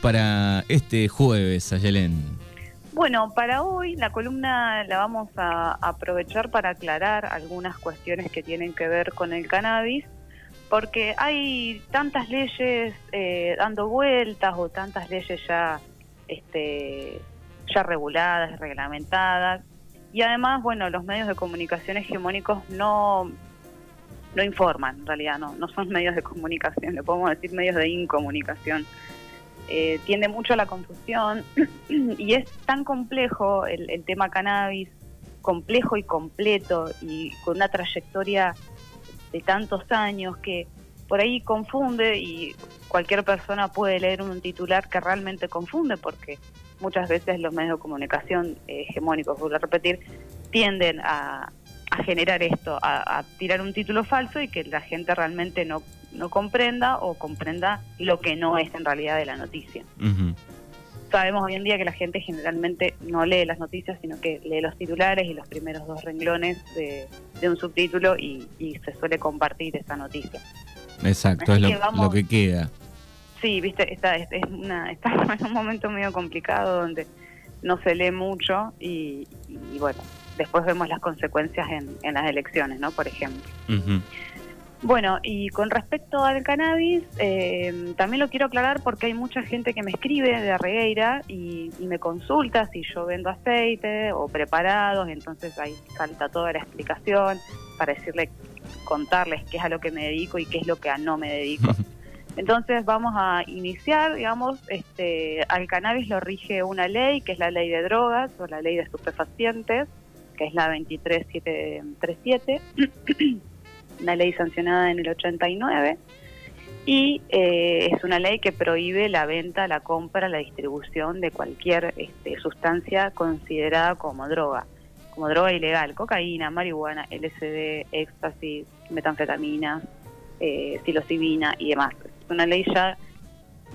para este jueves, Ayelen? Bueno, para hoy la columna la vamos a aprovechar para aclarar algunas cuestiones que tienen que ver con el cannabis, porque hay tantas leyes eh, dando vueltas o tantas leyes ya, este, ya reguladas, reglamentadas, y además, bueno, los medios de comunicación hegemónicos no no informan, en realidad no, no son medios de comunicación, le podemos decir medios de incomunicación. Eh, tiende mucho a la confusión y es tan complejo el, el, tema cannabis, complejo y completo y con una trayectoria de tantos años que por ahí confunde y cualquier persona puede leer un titular que realmente confunde porque muchas veces los medios de comunicación eh, hegemónicos, vuelvo a repetir, tienden a, a generar esto, a, tirar un título falso y que la gente realmente no, no comprenda o comprenda lo que no es en realidad de la noticia. Sabemos hoy en día que la gente generalmente no lee las noticias, sino que lee los titulares y los primeros dos renglones de, un subtítulo y, se suele compartir esa noticia. Exacto, es lo, que queda. Sí, viste, está, es una, estamos en un momento medio complicado donde no se lee mucho y bueno, después vemos las consecuencias en, las elecciones, ¿no? Por ejemplo. Bueno, y con respecto al cannabis, eh, también lo quiero aclarar porque hay mucha gente que me escribe de Regueira y, me consulta si yo vendo aceite o preparados, entonces ahí falta toda la explicación para decirle, contarles qué es a lo que me dedico y qué es lo que a no me dedico. Entonces vamos a iniciar, digamos, este, al cannabis lo rige una ley, que es la ley de drogas o la ley de estupefacientes, que es la 23737, una ley sancionada en el 89, y eh, es una ley que prohíbe la venta, la compra, la distribución de cualquier este, sustancia considerada como droga, como droga ilegal, cocaína, marihuana, LSD, éxtasis, metanfetamina, eh, psilocibina y demás. Es una ley ya,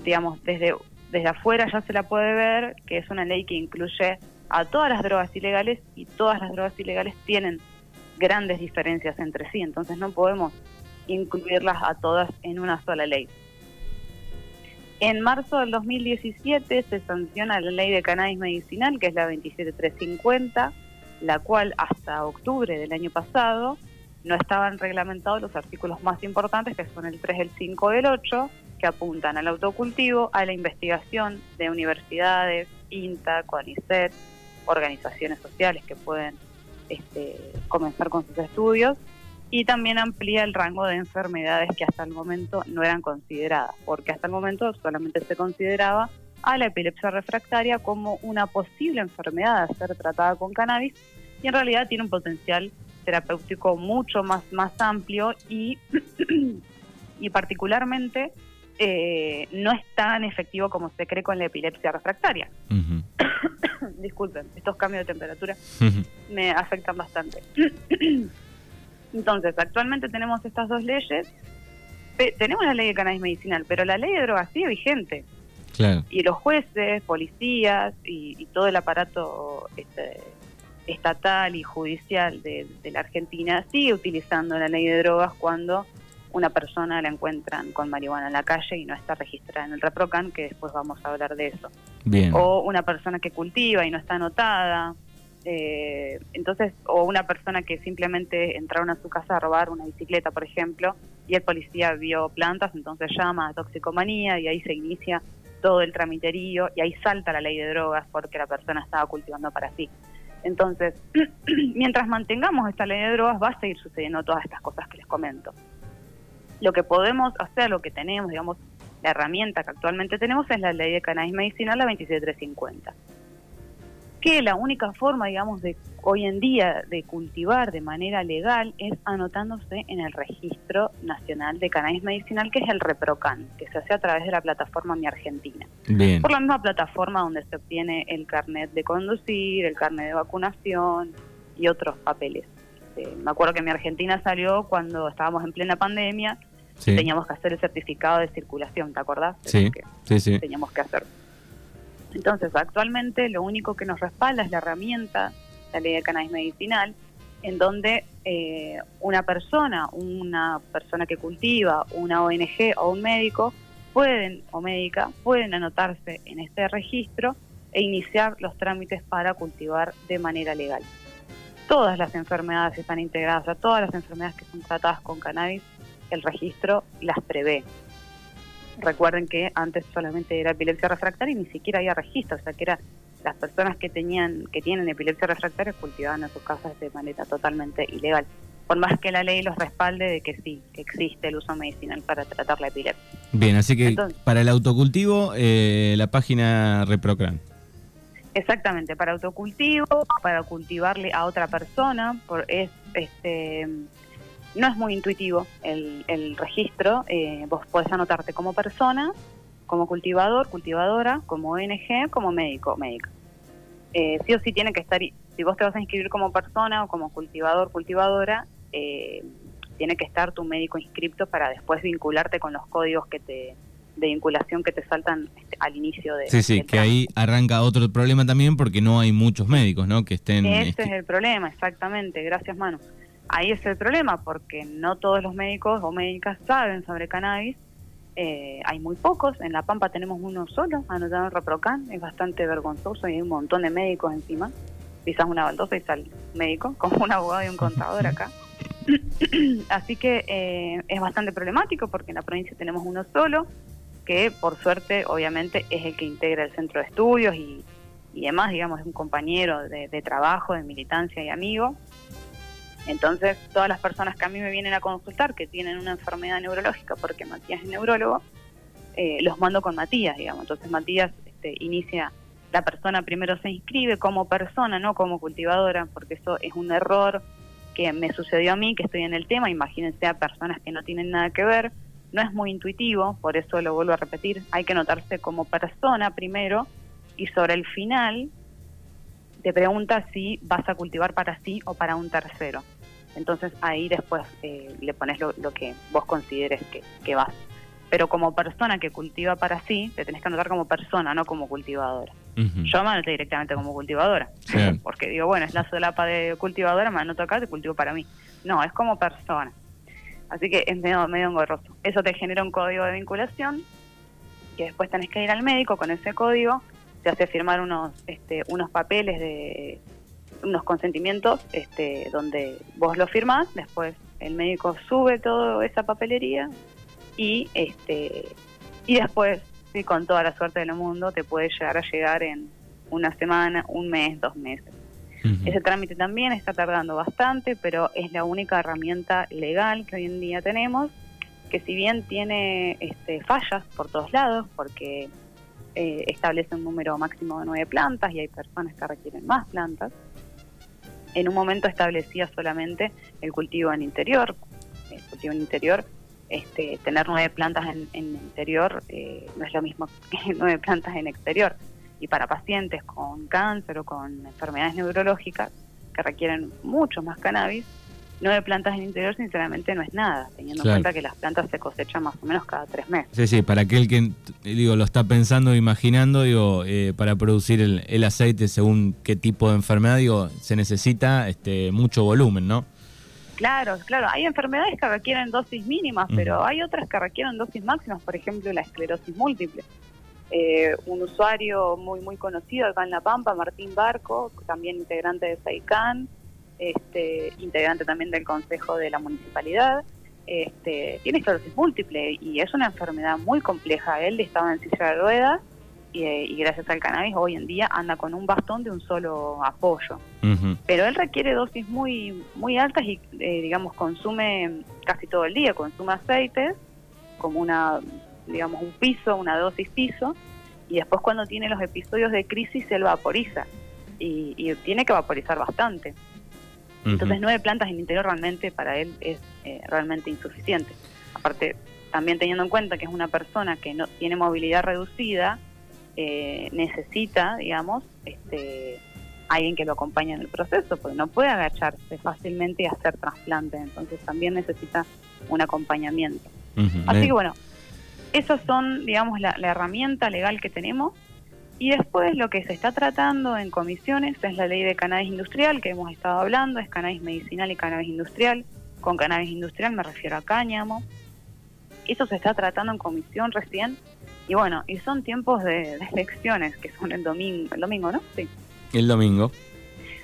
digamos, desde, desde afuera ya se la puede ver, que es una ley que incluye a todas las drogas ilegales y todas las drogas ilegales tienen grandes diferencias entre sí, entonces no podemos incluirlas a todas en una sola ley. En marzo del 2017 se sanciona la ley de cannabis medicinal, que es la 27350, la cual hasta octubre del año pasado no estaban reglamentados los artículos más importantes, que son el 3, el 5 y el 8, que apuntan al autocultivo, a la investigación de universidades, INTA, CONICET, organizaciones sociales que pueden este, comenzar con sus estudios y también amplía el rango de enfermedades que hasta el momento no eran consideradas, porque hasta el momento solamente se consideraba a la epilepsia refractaria como una posible enfermedad a ser tratada con cannabis y en realidad tiene un potencial terapéutico mucho más, más amplio y, y particularmente eh, no es tan efectivo como se cree con la epilepsia refractaria. Disculpen, estos cambios de temperatura me afectan bastante. Entonces, actualmente tenemos estas dos leyes. tenemos la ley de cannabis medicinal, pero la ley de drogas sigue vigente. Y los jueces, policías y, todo el aparato este, estatal y judicial de, de la Argentina sigue utilizando la ley de drogas cuando una persona la encuentran con marihuana en la calle y no está registrada en el ReproCan, que después vamos a hablar de eso. O una persona que cultiva y no está anotada. Eh, entonces, o una persona que simplemente entraron a su casa a robar una bicicleta, por ejemplo, y el policía vio plantas, entonces llama a toxicomanía y ahí se inicia todo el tramiterío y ahí salta la ley de drogas porque la persona estaba cultivando para sí. Entonces, mientras mantengamos esta ley de drogas, va a seguir sucediendo todas estas cosas que les comento lo que podemos hacer, lo que tenemos, digamos, la herramienta que actualmente tenemos es la ley de cannabis medicinal, la 27350. Que la única forma, digamos, de hoy en día de cultivar de manera legal es anotándose en el Registro Nacional de Cannabis Medicinal, que es el ReproCan, que se hace a través de la plataforma Mi Argentina. Por la misma plataforma donde se obtiene el carnet de conducir, el carnet de vacunación y otros papeles. Eh, me acuerdo que Mi Argentina salió cuando estábamos en plena pandemia teníamos que hacer el certificado de circulación, ¿te acordás? Sí, sí, sí. Teníamos que hacer. Entonces, actualmente lo único que nos respalda es la herramienta, la ley de cannabis medicinal, en donde eh, una persona, una persona que cultiva, una ONG o un médico pueden, o médica, pueden anotarse en este registro e iniciar los trámites para cultivar de manera legal. Todas las enfermedades están integradas, a todas las enfermedades que son tratadas con cannabis, el registro las prevé. Recuerden que antes solamente era epilepsia refractaria y ni siquiera había registro, o sea que era las personas que tenían que tienen epilepsia refractaria cultivaban en sus casas de manera totalmente ilegal. Por más que la ley los respalde de que sí, existe el uso medicinal para tratar la epilepsia. Bien, así que para el autocultivo, eh, la página Reprocran. Exactamente, para autocultivo, para cultivarle a otra persona, por, es este no es muy intuitivo el, el registro, eh, vos podés anotarte como persona, como cultivador, cultivadora, como ONG, como médico, médica. Eh, sí o sí tiene que estar, si vos te vas a inscribir como persona o como cultivador, cultivadora, eh, tiene que estar tu médico inscripto para después vincularte con los códigos que te de vinculación que te saltan este, al inicio de... Sí, sí, que ahí arranca otro problema también porque no hay muchos médicos, ¿no? Que estén... Ese es el problema, exactamente, gracias Manu. Ahí es el problema porque no todos los médicos o médicas saben sobre cannabis. Eh, hay muy pocos, en La Pampa tenemos uno solo, anotado en Reprocan, es bastante vergonzoso y hay un montón de médicos encima. Quizás una baldosa y sale médico, como un abogado y un contador acá. Así que eh, es bastante problemático porque en la provincia tenemos uno solo, que por suerte obviamente es el que integra el centro de estudios y, y demás, digamos, es un compañero de, de trabajo, de militancia y amigo. Entonces, todas las personas que a mí me vienen a consultar que tienen una enfermedad neurológica, porque Matías es neurólogo, eh, los mando con Matías, digamos. Entonces, Matías este, inicia, la persona primero se inscribe como persona, no como cultivadora, porque eso es un error que me sucedió a mí, que estoy en el tema. Imagínense a personas que no tienen nada que ver. No es muy intuitivo, por eso lo vuelvo a repetir. Hay que notarse como persona primero y sobre el final te pregunta si vas a cultivar para sí o para un tercero. Entonces ahí después eh, le pones lo, que vos consideres que, que, vas. Pero como persona que cultiva para sí, te tenés que anotar como persona, no como cultivadora. Yo me anoté directamente como cultivadora, porque digo, bueno, es la solapa de cultivadora, me anoto acá, te cultivo para mí. No, es como persona. Así que es medio, medio engorroso. Eso te genera un código de vinculación, que después tenés que ir al médico con ese código se hace firmar unos, este, unos papeles de unos consentimientos este, donde vos lo firmás, después el médico sube toda esa papelería y este y después, sí, con toda la suerte del mundo, te puede llegar a llegar en una semana, un mes, dos meses. Ese trámite también está tardando bastante, pero es la única herramienta legal que hoy en día tenemos, que si bien tiene este, fallas por todos lados, porque eh, establece un número máximo de nueve plantas y hay personas que requieren más plantas. En un momento establecía solamente el cultivo en interior. El cultivo en interior, este, tener nueve plantas en, interior eh, no es lo mismo que nueve plantas en exterior. Y para pacientes con cáncer o con enfermedades neurológicas que requieren mucho más cannabis, nueve plantas en interior sinceramente no es nada, teniendo en cuenta que las plantas se cosechan más o menos cada tres meses. Sí, sí, para aquel que digo lo está pensando, imaginando, digo, eh, para producir el, aceite según qué tipo de enfermedad, digo, se necesita este mucho volumen, ¿no? Claro, claro, hay enfermedades que requieren dosis mínimas, pero hay otras que requieren dosis máximas, por ejemplo la esclerosis múltiple. Eh, un usuario muy muy conocido acá en La Pampa, Martín Barco, también integrante de SAICAN, este, integrante también del Consejo de la Municipalidad, este, tiene esclerosis múltiple y es una enfermedad muy compleja. Él estaba en silla de ruedas y, gracias al cannabis hoy en día anda con un bastón de un solo apoyo. Pero él requiere dosis muy muy altas y, eh, digamos, consume casi todo el día, consume aceites como una, digamos, un piso, una dosis piso, y después cuando tiene los episodios de crisis se vaporiza y, y tiene que vaporizar bastante. Entonces nueve plantas en el interior realmente para él es eh, realmente insuficiente. Aparte, también teniendo en cuenta que es una persona que no tiene movilidad reducida, eh, necesita, digamos, este, alguien que lo acompañe en el proceso, porque no puede agacharse fácilmente y hacer trasplante, entonces también necesita un acompañamiento. Así que bueno, esas son, digamos, la herramienta legal que tenemos y después lo que se está tratando en comisiones es la ley de cannabis industrial que hemos estado hablando, es cannabis medicinal y cannabis industrial. Con cannabis industrial me refiero a cáñamo. eso se está tratando en comisión recién. Y bueno, y son tiempos de, elecciones, que son el domingo, el domingo, ¿no? Sí. El domingo.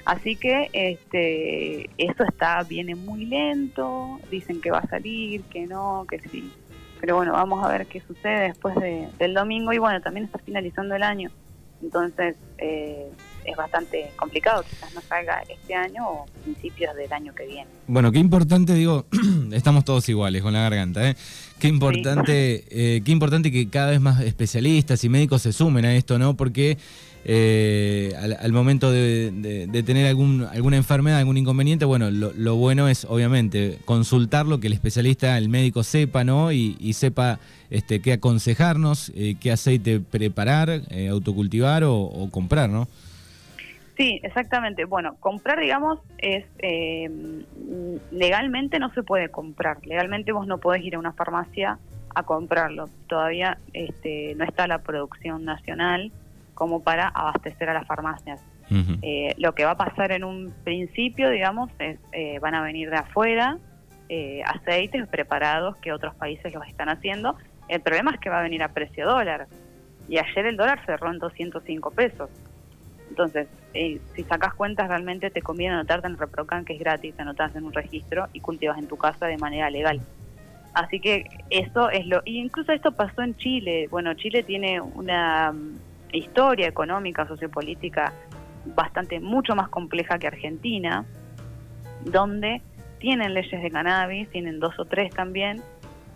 Así que este, eso está, viene muy lento, dicen que va a salir, que no, que sí. Pero bueno, vamos a ver qué sucede después del domingo y bueno, también está finalizando el año. Entonces eh, es bastante complicado, quizás no salga este año o principios del año que viene. Bueno, qué importante, digo, estamos todos iguales con la garganta, ¿eh? Qué importante, eh, qué importante que cada vez más especialistas y médicos se sumen a esto, ¿no? Porque eh, al, momento de, tener algún, alguna enfermedad, algún inconveniente, bueno, lo, bueno es obviamente consultarlo, que el especialista, el médico sepa, ¿no? Y, sepa este, qué aconsejarnos, eh, qué aceite preparar, eh, autocultivar o, comprar, ¿no? Sí, exactamente. Bueno, comprar, digamos, es legalmente no se puede comprar. Legalmente vos no podés ir a una farmacia a comprarlo. Todavía este, no está la producción nacional como para abastecer a las farmacias. Eh, lo que va a pasar en un principio, digamos, es eh, van a venir de afuera eh, aceites preparados que otros países los están haciendo. El problema es que va a venir a precio dólar. Y ayer el dólar cerró en 205 pesos. Entonces, si sacas cuentas, realmente te conviene anotarte en Reprocan, que es gratis, anotas en un registro y cultivas en tu casa de manera legal. Así que eso es lo... Y incluso esto pasó en Chile. Bueno, Chile tiene una historia económica, sociopolítica bastante mucho más compleja que Argentina, donde tienen leyes de cannabis, tienen dos o tres también,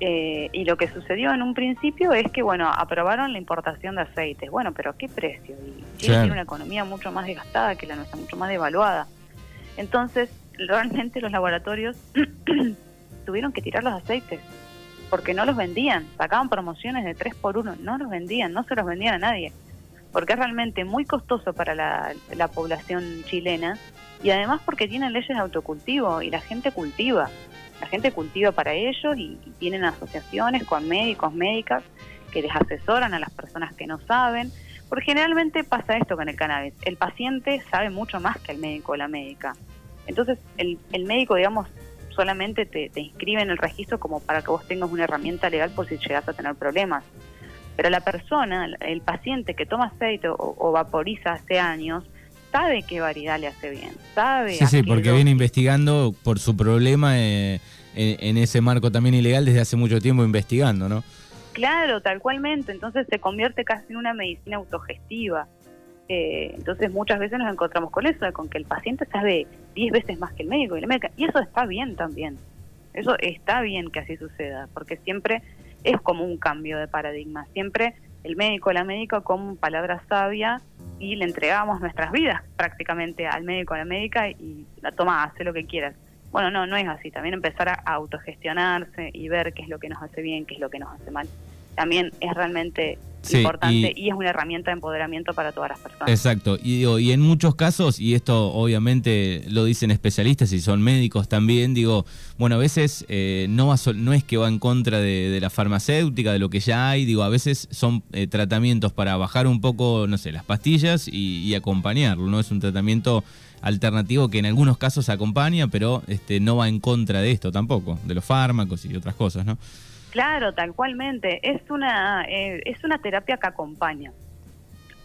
eh, y lo que sucedió en un principio es que, bueno, aprobaron la importación de aceites. Bueno, pero ¿qué precio? Y tiene una economía mucho más desgastada que la nuestra, mucho más devaluada. Entonces, realmente los laboratorios tuvieron que tirar los aceites porque no los vendían, sacaban promociones de 3 por 1, no los vendían, no se los vendían a nadie porque es realmente muy costoso para la, población chilena y además porque tienen leyes de autocultivo y la gente cultiva. La gente cultiva para ellos y, tienen asociaciones con médicos, médicas que les asesoran a las personas que no saben. Porque generalmente pasa esto con el cannabis. El paciente sabe mucho más que el médico o la médica. Entonces el, el médico, digamos, solamente te, te inscribe en el registro como para que vos tengas una herramienta legal por si llegas a tener problemas. Pero la persona, el paciente que toma aceite o, vaporiza hace años, sabe qué variedad le hace bien, sabe. Sí, sí, porque viene investigando por su problema eh, en, ese marco también ilegal desde hace mucho tiempo investigando, ¿no? Claro, tal cualmente. Entonces se convierte casi en una medicina autogestiva. Eh, entonces muchas veces nos encontramos con eso, con que el paciente sabe 10 veces más que el médico y la médica. Y eso está bien también. Eso está bien que así suceda, porque siempre es como un cambio de paradigma. Siempre el médico, la médica como palabra sabia y le entregamos nuestras vidas prácticamente al médico, a la médica y la toma, hace lo que quieras. Bueno, no, no es así. También empezar a autogestionarse y ver qué es lo que nos hace bien, qué es lo que nos hace mal. También es realmente importante y, es una herramienta de empoderamiento para todas las personas. Exacto, y, y en muchos casos, y esto obviamente lo dicen especialistas y son médicos también, digo, bueno, a veces eh, no, no es que va en contra de, la farmacéutica, de lo que ya hay, digo, a veces son eh, tratamientos para bajar un poco, no sé, las pastillas y, acompañarlo, ¿no? Es un tratamiento alternativo que en algunos casos acompaña, pero este, no va en contra de esto tampoco, de los fármacos y otras cosas, ¿no? Claro, tal cualmente. Es una, eh, es una terapia que acompaña.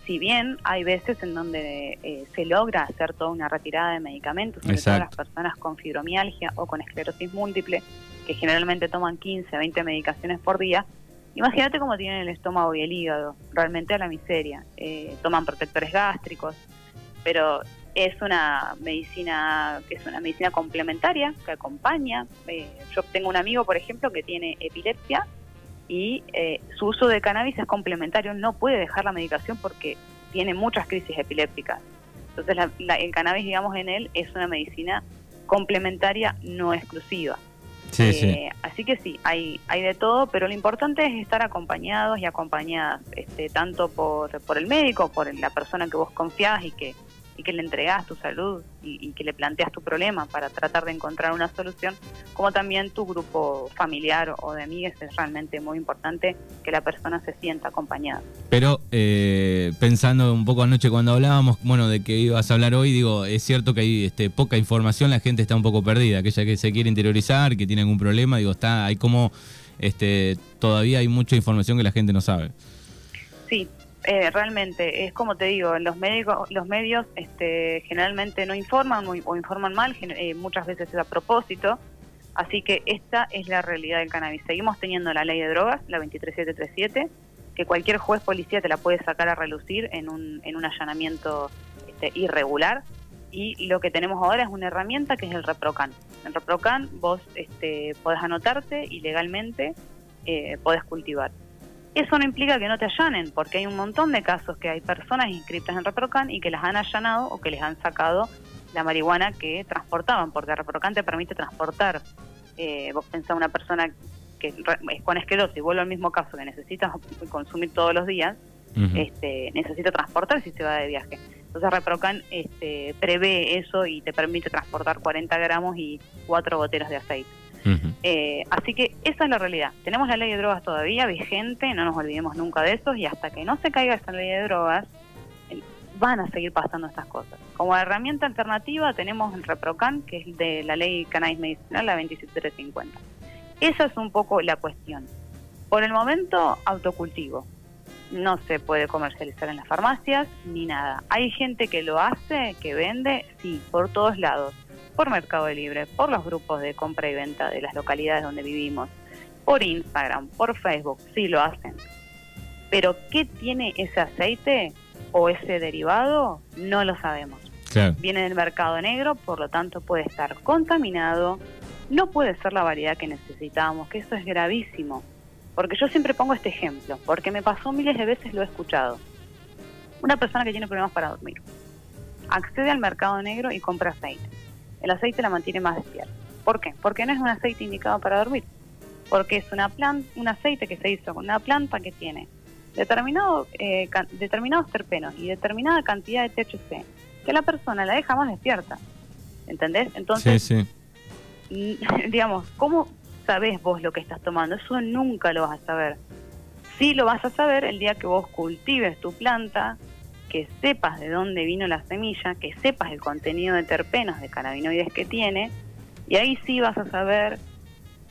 Si bien hay veces en donde eh, se logra hacer toda una retirada de medicamentos, sobre todo las personas con fibromialgia o con esclerosis múltiple, que generalmente toman 15, 20 medicaciones por día, imagínate cómo tienen el estómago y el hígado, realmente a la miseria. Eh, toman protectores gástricos, pero es una medicina que es una medicina complementaria que acompaña. Eh, yo tengo un amigo, por ejemplo, que tiene epilepsia y eh, su uso de cannabis es complementario, no puede dejar la medicación porque tiene muchas crisis epilépticas. Entonces el cannabis, digamos, en él es una medicina complementaria, no exclusiva. Eh, así que sí, hay, hay de todo, pero lo importante es estar acompañados y acompañadas, este, tanto por, por el médico, por la persona que vos confiás y que y que le entregas tu salud y, que le planteas tu problema para tratar de encontrar una solución, como también tu grupo familiar o de amigos es realmente muy importante que la persona se sienta acompañada. Pero eh, pensando un poco anoche cuando hablábamos, bueno, de que ibas a hablar hoy, digo, es cierto que hay este, poca información, la gente está un poco perdida, aquella que se quiere interiorizar, que tiene algún problema, digo, está, hay como este, todavía hay mucha información que la gente no sabe. Sí, eh, realmente, es como te digo, los médicos, los medios este, generalmente no informan o, informan mal, eh, muchas veces es a propósito, así que esta es la realidad del cannabis. Seguimos teniendo la ley de drogas, la 23737, que cualquier juez policía te la puede sacar a relucir en un, en un allanamiento este, irregular, y lo que tenemos ahora es una herramienta que es el ReproCan. En ReproCan vos este, podés anotarte y legalmente eh, podés cultivar. Eso no implica que no te allanen, porque hay un montón de casos que hay personas inscritas en Reprocan y que las han allanado o que les han sacado la marihuana que transportaban, porque Reprocan te permite transportar. Eh, vos pensás una persona que es con esclerosis, vuelvo al mismo caso, que necesita consumir todos los días, este, necesita transportar si se va de viaje. Entonces Reprocan este, prevé eso y te permite transportar 40 gramos y cuatro goteras de aceite. Eh, así que esa es la realidad. Tenemos la ley de drogas todavía vigente, no nos olvidemos nunca de eso, y hasta que no se caiga esa ley de drogas, van a seguir pasando estas cosas. Como herramienta alternativa tenemos el ReproCan, que es de la ley cannabis medicinal, la 27350. Esa es un poco la cuestión. Por el momento, autocultivo. No se puede comercializar en las farmacias ni nada. Hay gente que lo hace, que vende, sí, por todos lados por Mercado Libre, por los grupos de compra y venta de las localidades donde vivimos, por Instagram, por Facebook, sí lo hacen. Pero ¿qué tiene ese aceite o ese derivado? No lo sabemos. Viene del mercado negro, por lo tanto puede estar contaminado, no puede ser la variedad que necesitamos, que eso es gravísimo. Porque yo siempre pongo este ejemplo, porque me pasó miles de veces, lo he escuchado. Una persona que tiene problemas para dormir accede al mercado negro y compra aceite el aceite la mantiene más despierta. ¿Por qué? Porque no es un aceite indicado para dormir. Porque es una planta, un aceite que se hizo con una planta que tiene determinado, eh, determinados terpenos y determinada cantidad de THC, que la persona la deja más despierta. ¿Entendés? Entonces, sí, sí. digamos, ¿cómo sabés vos lo que estás tomando? Eso nunca lo vas a saber. Sí lo vas a saber el día que vos cultives tu planta, que sepas de dónde vino la semilla, que sepas el contenido de terpenos, de cannabinoides que tiene, y ahí sí vas a saber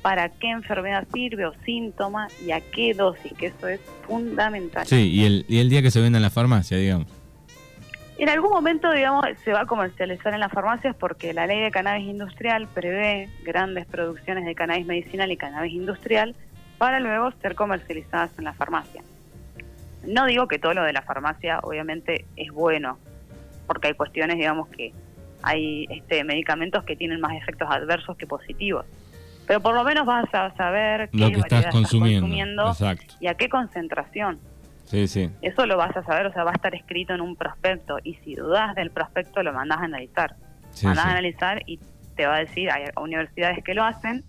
para qué enfermedad sirve o síntoma y a qué dosis, que eso es fundamental. Sí, y el, y el día que se venda en la farmacia, digamos. En algún momento, digamos, se va a comercializar en las farmacias porque la ley de cannabis industrial prevé grandes producciones de cannabis medicinal y cannabis industrial para luego ser comercializadas en la farmacia. No digo que todo lo de la farmacia obviamente es bueno, porque hay cuestiones, digamos, que hay este, medicamentos que tienen más efectos adversos que positivos. Pero por lo menos vas a saber qué lo que estás consumiendo, y a qué concentración. Sí, sí. Eso lo vas a saber, o sea, va a estar escrito en un prospecto. Y si dudas del prospecto, lo mandas a analizar. Sí, mandas a analizar y te va a decir, hay universidades que lo hacen,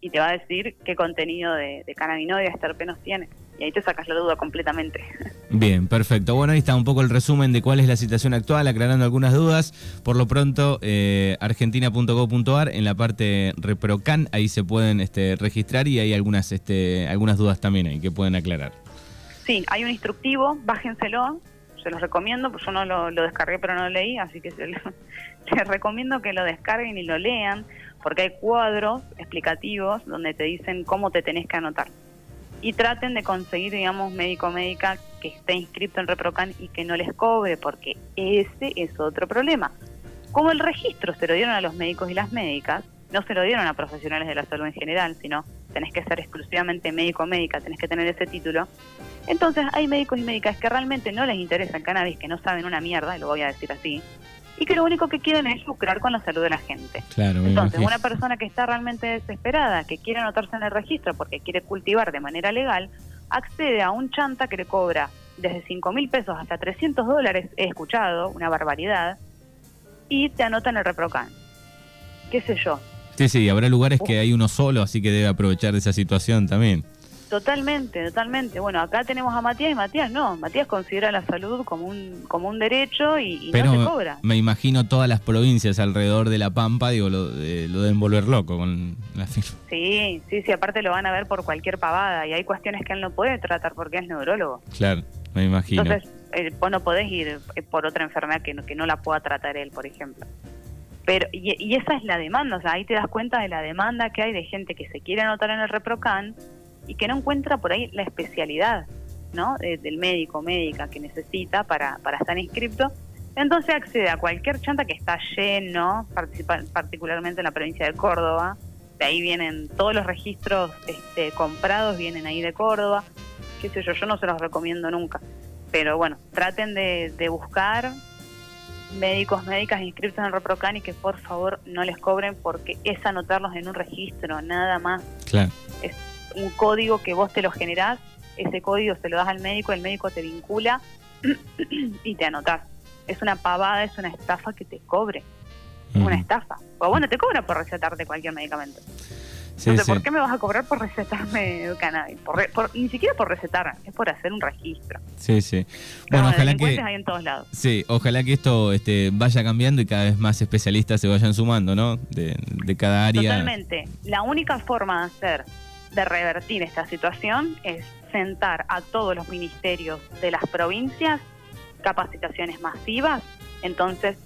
y te va a decir qué contenido de, de cannabinoides, terpenos tiene y ahí te sacas la duda completamente. Bien, perfecto. Bueno, ahí está un poco el resumen de cuál es la situación actual, aclarando algunas dudas. Por lo pronto, eh, argentina.gov.ar, en la parte ReproCan, ahí se pueden este, registrar y hay algunas, este, algunas dudas también ahí que pueden aclarar. Sí, hay un instructivo, bájenselo, se los recomiendo, pues yo no lo, descargué pero no lo leí, así que se les recomiendo que lo descarguen y lo lean, porque hay cuadros explicativos donde te dicen cómo te tenés que anotar y traten de conseguir, digamos, médico médica que esté inscrito en ReproCan y que no les cobre, porque ese es otro problema. Como el registro se lo dieron a los médicos y las médicas, no se lo dieron a profesionales de la salud en general, sino tenés que ser exclusivamente médico médica, tenés que tener ese título. Entonces hay médicos y médicas que realmente no les interesa el cannabis, que no saben una mierda, y lo voy a decir así, y que lo único que quieren es lucrar con la salud de la gente. Entonces, una persona que está realmente desesperada, que quiere anotarse en el registro porque quiere cultivar de manera legal, accede a un chanta que le cobra desde 5 mil pesos hasta 300 dólares, he escuchado, una barbaridad, y te anota en el reprocan. ¿Qué sé yo? Sí, sí, habrá lugares que hay uno solo, así que debe aprovechar de esa situación también. Totalmente, totalmente. Bueno, acá tenemos a Matías y Matías no. Matías considera la salud como un como un derecho y, no se cobra. Me imagino todas las provincias alrededor de La Pampa, digo, lo, de, lo deben volver loco con la firma. Sí, sí, sí, aparte lo van a ver por cualquier pavada y hay cuestiones que él no puede tratar porque es neurólogo. Claro, me imagino. Entonces, eh, vos no podés ir eh, por otra enfermedad que no, que no la pueda tratar él, por ejemplo. Pero, y, y esa es la demanda, o sea, ahí te das cuenta de la demanda que hay de gente que se quiere anotar en el ReproCan y que no encuentra por ahí la especialidad ¿no? del médico médica que necesita para, para estar inscripto. Entonces accede a cualquier chanta que está lleno, particularmente en la provincia de Córdoba. De ahí vienen todos los registros este, comprados, vienen ahí de Córdoba. Qué sé yo, yo no se los recomiendo nunca. Pero bueno, traten de, de buscar médicos, médicas inscritos en el ReproCan y que por favor no les cobren porque es anotarlos en un registro, nada más. Claro. Es un código que vos te lo generás, ese código se lo das al médico, el médico te vincula y te anotás. Es una pavada, es una estafa que te cobre. Una estafa. O bueno, te cobra por recetarte cualquier medicamento. Entonces, ¿por qué me vas a cobrar por recetarme cannabis? ni siquiera por recetar, es por hacer un registro. Sí, sí. Bueno, ojalá que hay en todos lados. Sí, ojalá que esto este, vaya cambiando y cada vez más especialistas se vayan sumando, ¿no? De, cada área. Totalmente. La única forma de hacer, de revertir esta situación es sentar a todos los ministerios de las provincias capacitaciones masivas, entonces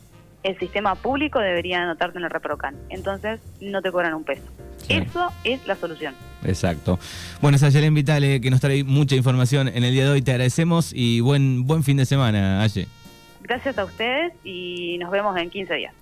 el sistema público debería anotarte en el ReproCan. Entonces no te cobran un peso. Eso es la solución. Exacto. Bueno, Sayelen Vitale, que nos trae mucha información en el día de hoy. Te agradecemos y buen, buen fin de semana, Aye. Gracias a ustedes y nos vemos en 15 días.